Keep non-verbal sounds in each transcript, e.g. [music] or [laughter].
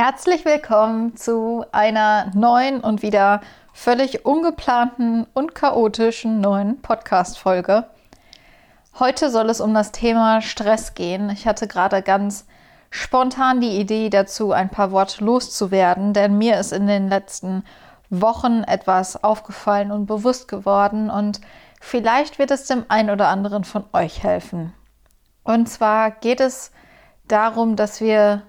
Herzlich willkommen zu einer neuen und wieder völlig ungeplanten und chaotischen neuen Podcast-Folge. Heute soll es um das Thema Stress gehen. Ich hatte gerade ganz spontan die Idee dazu, ein paar Worte loszuwerden, denn mir ist in den letzten Wochen etwas aufgefallen und bewusst geworden und vielleicht wird es dem einen oder anderen von euch helfen. Und zwar geht es darum, dass wir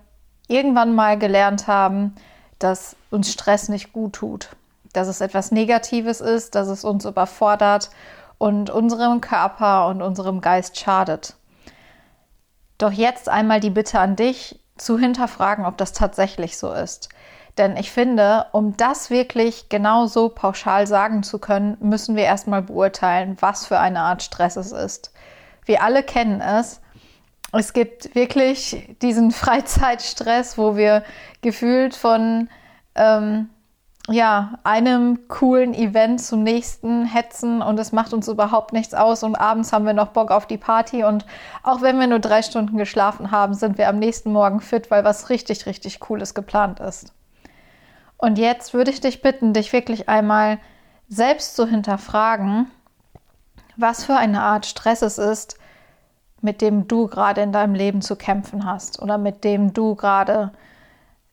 irgendwann mal gelernt haben, dass uns Stress nicht gut tut, dass es etwas Negatives ist, dass es uns überfordert und unserem Körper und unserem Geist schadet. Doch jetzt einmal die Bitte an dich, zu hinterfragen, ob das tatsächlich so ist. Denn ich finde, um das wirklich genau so pauschal sagen zu können, müssen wir erstmal beurteilen, was für eine Art Stress es ist. Wir alle kennen es, es gibt wirklich diesen [laughs] Freizeitstress, wo wir gefühlt von ähm, ja, einem coolen Event zum nächsten hetzen und es macht uns überhaupt nichts aus und abends haben wir noch Bock auf die Party und auch wenn wir nur drei Stunden geschlafen haben, sind wir am nächsten Morgen fit, weil was richtig, richtig Cooles geplant ist. Und jetzt würde ich dich bitten, dich wirklich einmal selbst zu hinterfragen, was für eine Art Stress es ist, mit dem du gerade in deinem Leben zu kämpfen hast oder mit dem du gerade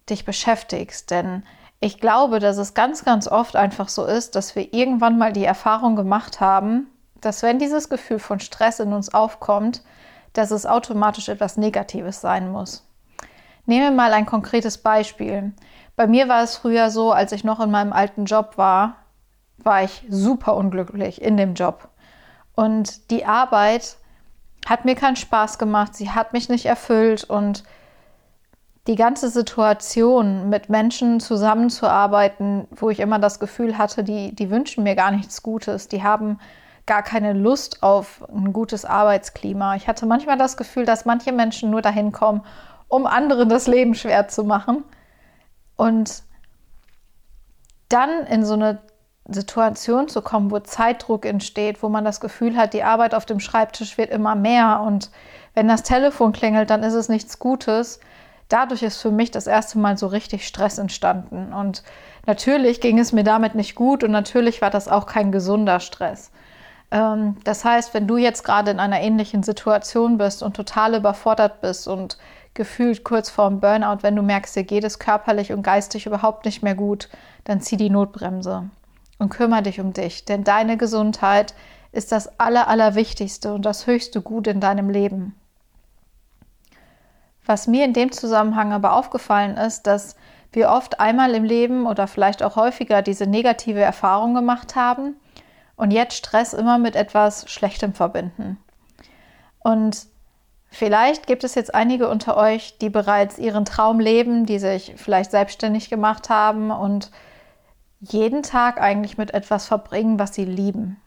dich beschäftigst. Denn ich glaube, dass es ganz, ganz oft einfach so ist, dass wir irgendwann mal die Erfahrung gemacht haben, dass wenn dieses Gefühl von Stress in uns aufkommt, dass es automatisch etwas Negatives sein muss. Nehmen wir mal ein konkretes Beispiel. Bei mir war es früher so, als ich noch in meinem alten Job war, war ich super unglücklich in dem Job. Und die Arbeit hat mir keinen Spaß gemacht, sie hat mich nicht erfüllt und die ganze Situation mit Menschen zusammenzuarbeiten, wo ich immer das Gefühl hatte, die, die wünschen mir gar nichts Gutes, die haben gar keine Lust auf ein gutes Arbeitsklima. Ich hatte manchmal das Gefühl, dass manche Menschen nur dahin kommen, um anderen das Leben schwer zu machen. Und dann in so eine Situation zu kommen, wo Zeitdruck entsteht, wo man das Gefühl hat, die Arbeit auf dem Schreibtisch wird immer mehr und wenn das Telefon klingelt, dann ist es nichts Gutes. Dadurch ist für mich das erste Mal so richtig Stress entstanden und natürlich ging es mir damit nicht gut und natürlich war das auch kein gesunder Stress. Ähm, das heißt, wenn du jetzt gerade in einer ähnlichen Situation bist und total überfordert bist und gefühlt kurz vorm Burnout, wenn du merkst, dir geht es körperlich und geistig überhaupt nicht mehr gut, dann zieh die Notbremse und kümmere dich um dich, denn deine Gesundheit ist das Aller, Allerwichtigste und das höchste Gut in deinem Leben. Was mir in dem Zusammenhang aber aufgefallen ist, dass wir oft einmal im Leben oder vielleicht auch häufiger diese negative Erfahrung gemacht haben und jetzt Stress immer mit etwas Schlechtem verbinden. Und vielleicht gibt es jetzt einige unter euch, die bereits ihren Traum leben, die sich vielleicht selbstständig gemacht haben und jeden Tag eigentlich mit etwas verbringen, was sie lieben.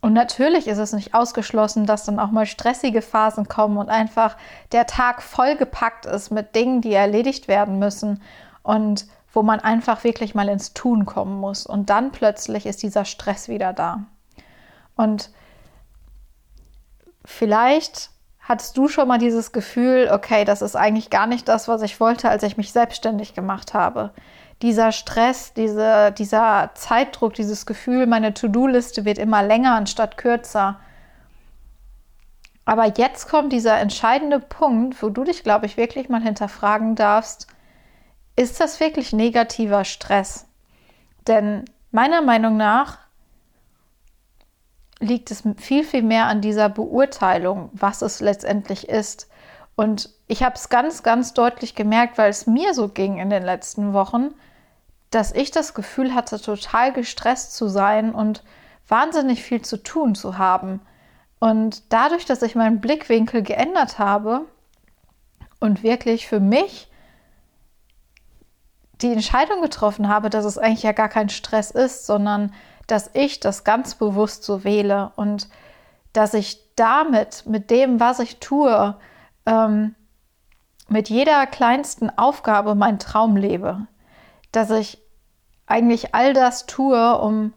Und natürlich ist es nicht ausgeschlossen, dass dann auch mal stressige Phasen kommen und einfach der Tag vollgepackt ist mit Dingen, die erledigt werden müssen und wo man einfach wirklich mal ins Tun kommen muss. Und dann plötzlich ist dieser Stress wieder da. Und vielleicht hattest du schon mal dieses Gefühl, okay, das ist eigentlich gar nicht das, was ich wollte, als ich mich selbstständig gemacht habe dieser Stress, diese, dieser Zeitdruck, dieses Gefühl, meine To-Do-Liste wird immer länger anstatt kürzer. Aber jetzt kommt dieser entscheidende Punkt, wo du dich, glaube ich, wirklich mal hinterfragen darfst, ist das wirklich negativer Stress? Denn meiner Meinung nach liegt es viel, viel mehr an dieser Beurteilung, was es letztendlich ist. Und ich habe es ganz, ganz deutlich gemerkt, weil es mir so ging in den letzten Wochen, dass ich das Gefühl hatte, total gestresst zu sein und wahnsinnig viel zu tun zu haben. Und dadurch, dass ich meinen Blickwinkel geändert habe und wirklich für mich die Entscheidung getroffen habe, dass es eigentlich ja gar kein Stress ist, sondern dass ich das ganz bewusst so wähle und dass ich damit, mit dem, was ich tue, ähm, mit jeder kleinsten Aufgabe meinen Traum lebe. Dass ich eigentlich all das tue, um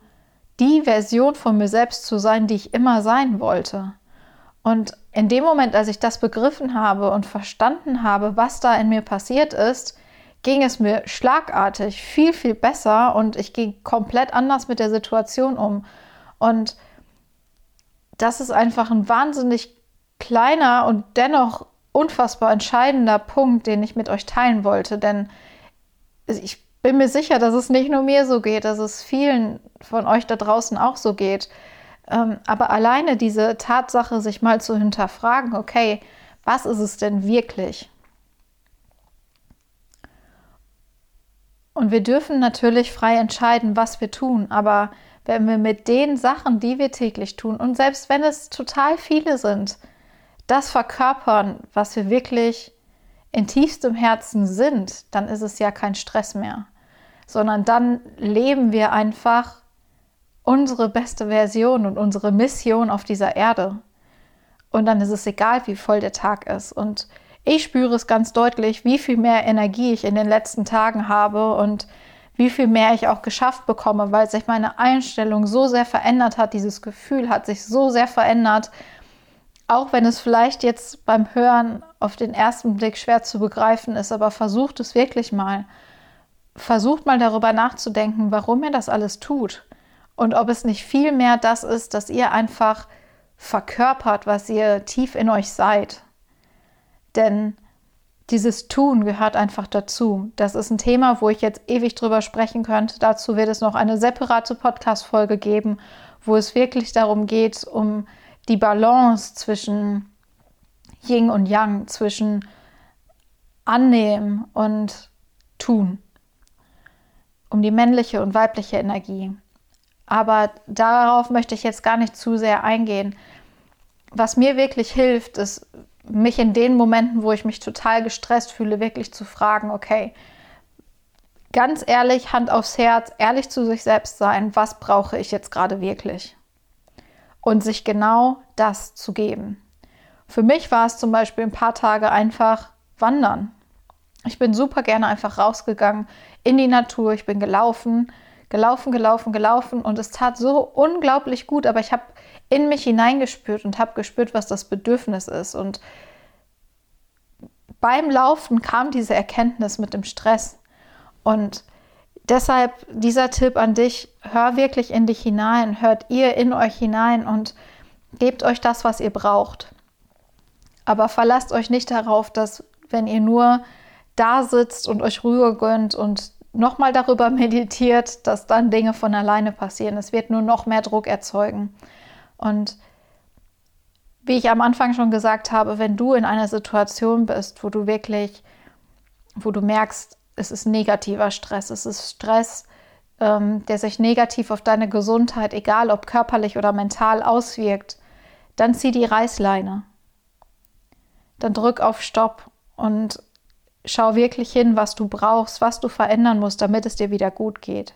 die Version von mir selbst zu sein, die ich immer sein wollte. Und in dem Moment, als ich das begriffen habe und verstanden habe, was da in mir passiert ist, ging es mir schlagartig viel, viel besser und ich ging komplett anders mit der Situation um. Und das ist einfach ein wahnsinnig kleiner und dennoch unfassbar entscheidender Punkt, den ich mit euch teilen wollte. Denn ich bin mir sicher, dass es nicht nur mir so geht, dass es vielen von euch da draußen auch so geht. Ähm, aber alleine diese Tatsache, sich mal zu hinterfragen, okay, was ist es denn wirklich? Und wir dürfen natürlich frei entscheiden, was wir tun, aber wenn wir mit den Sachen, die wir täglich tun, und selbst wenn es total viele sind, das verkörpern, was wir wirklich in tiefstem Herzen sind, dann ist es ja kein Stress mehr, sondern dann leben wir einfach unsere beste Version und unsere Mission auf dieser Erde. Und dann ist es egal, wie voll der Tag ist. Und ich spüre es ganz deutlich, wie viel mehr Energie ich in den letzten Tagen habe und wie viel mehr ich auch geschafft bekomme, weil sich meine Einstellung so sehr verändert hat. Dieses Gefühl hat sich so sehr verändert, auch wenn es vielleicht jetzt beim Hören auf den ersten Blick schwer zu begreifen ist, aber versucht es wirklich mal. Versucht mal darüber nachzudenken, warum ihr das alles tut und ob es nicht viel mehr das ist, dass ihr einfach verkörpert, was ihr tief in euch seid. Denn dieses Tun gehört einfach dazu. Das ist ein Thema, wo ich jetzt ewig drüber sprechen könnte. Dazu wird es noch eine separate Podcast-Folge geben, wo es wirklich darum geht, um die Balance zwischen Yin und Yang, zwischen Annehmen und Tun, um die männliche und weibliche Energie. Aber darauf möchte ich jetzt gar nicht zu sehr eingehen. Was mir wirklich hilft, ist, mich in den Momenten, wo ich mich total gestresst fühle, wirklich zu fragen, okay, ganz ehrlich, Hand aufs Herz, ehrlich zu sich selbst sein, was brauche ich jetzt gerade wirklich? Und sich genau das zu geben. Für mich war es zum Beispiel ein paar Tage einfach wandern. Ich bin super gerne einfach rausgegangen in die Natur. Ich bin gelaufen, gelaufen, gelaufen, gelaufen und es tat so unglaublich gut. Aber ich habe in mich hineingespürt und habe gespürt, was das Bedürfnis ist. Und beim Laufen kam diese Erkenntnis mit dem Stress. Und Deshalb dieser Tipp an dich, hör wirklich in dich hinein, hört ihr in euch hinein und gebt euch das, was ihr braucht. Aber verlasst euch nicht darauf, dass wenn ihr nur da sitzt und euch Ruhe gönnt und nochmal darüber [laughs] meditiert, dass dann Dinge von alleine passieren. Es wird nur noch mehr Druck erzeugen. Und wie ich am Anfang schon gesagt habe, wenn du in einer Situation bist, wo du wirklich, wo du merkst, es ist negativer Stress, es ist Stress, ähm, der sich negativ auf deine Gesundheit, egal ob körperlich oder mental, auswirkt, dann zieh die Reißleine. Dann drück auf Stopp und schau wirklich hin, was du brauchst, was du verändern musst, damit es dir wieder gut geht.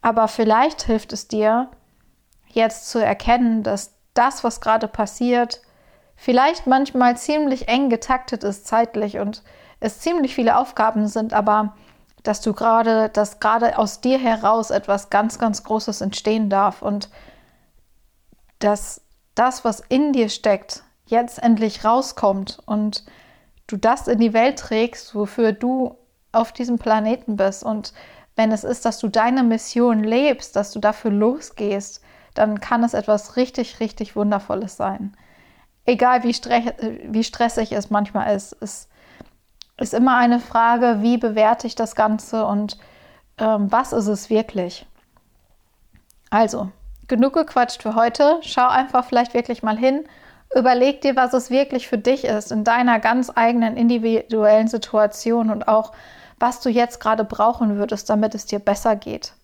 Aber vielleicht hilft es dir, jetzt zu erkennen, dass das, was gerade passiert, vielleicht manchmal ziemlich eng getaktet ist zeitlich und es ziemlich viele Aufgaben sind, aber dass du gerade, dass gerade aus dir heraus etwas ganz, ganz Großes entstehen darf und dass das, was in dir steckt, jetzt endlich rauskommt und du das in die Welt trägst, wofür du auf diesem Planeten bist. Und wenn es ist, dass du deine Mission lebst, dass du dafür losgehst, dann kann es etwas richtig, richtig Wundervolles sein. Egal wie, wie stressig es manchmal ist, es ist immer eine Frage, wie bewerte ich das Ganze und ähm, was ist es wirklich. Also, genug gequatscht für heute. Schau einfach vielleicht wirklich mal hin. Überleg dir, was es wirklich für dich ist in deiner ganz eigenen individuellen Situation und auch, was du jetzt gerade brauchen würdest, damit es dir besser geht.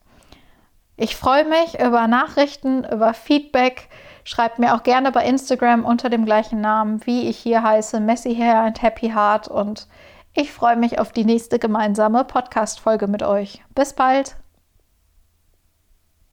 Ich freue mich über Nachrichten, über Feedback. Schreibt mir auch gerne bei Instagram unter dem gleichen Namen, wie ich hier heiße, Messy Hair and Happy Heart und ich freue mich auf die nächste gemeinsame Podcast-Folge mit euch. Bis bald!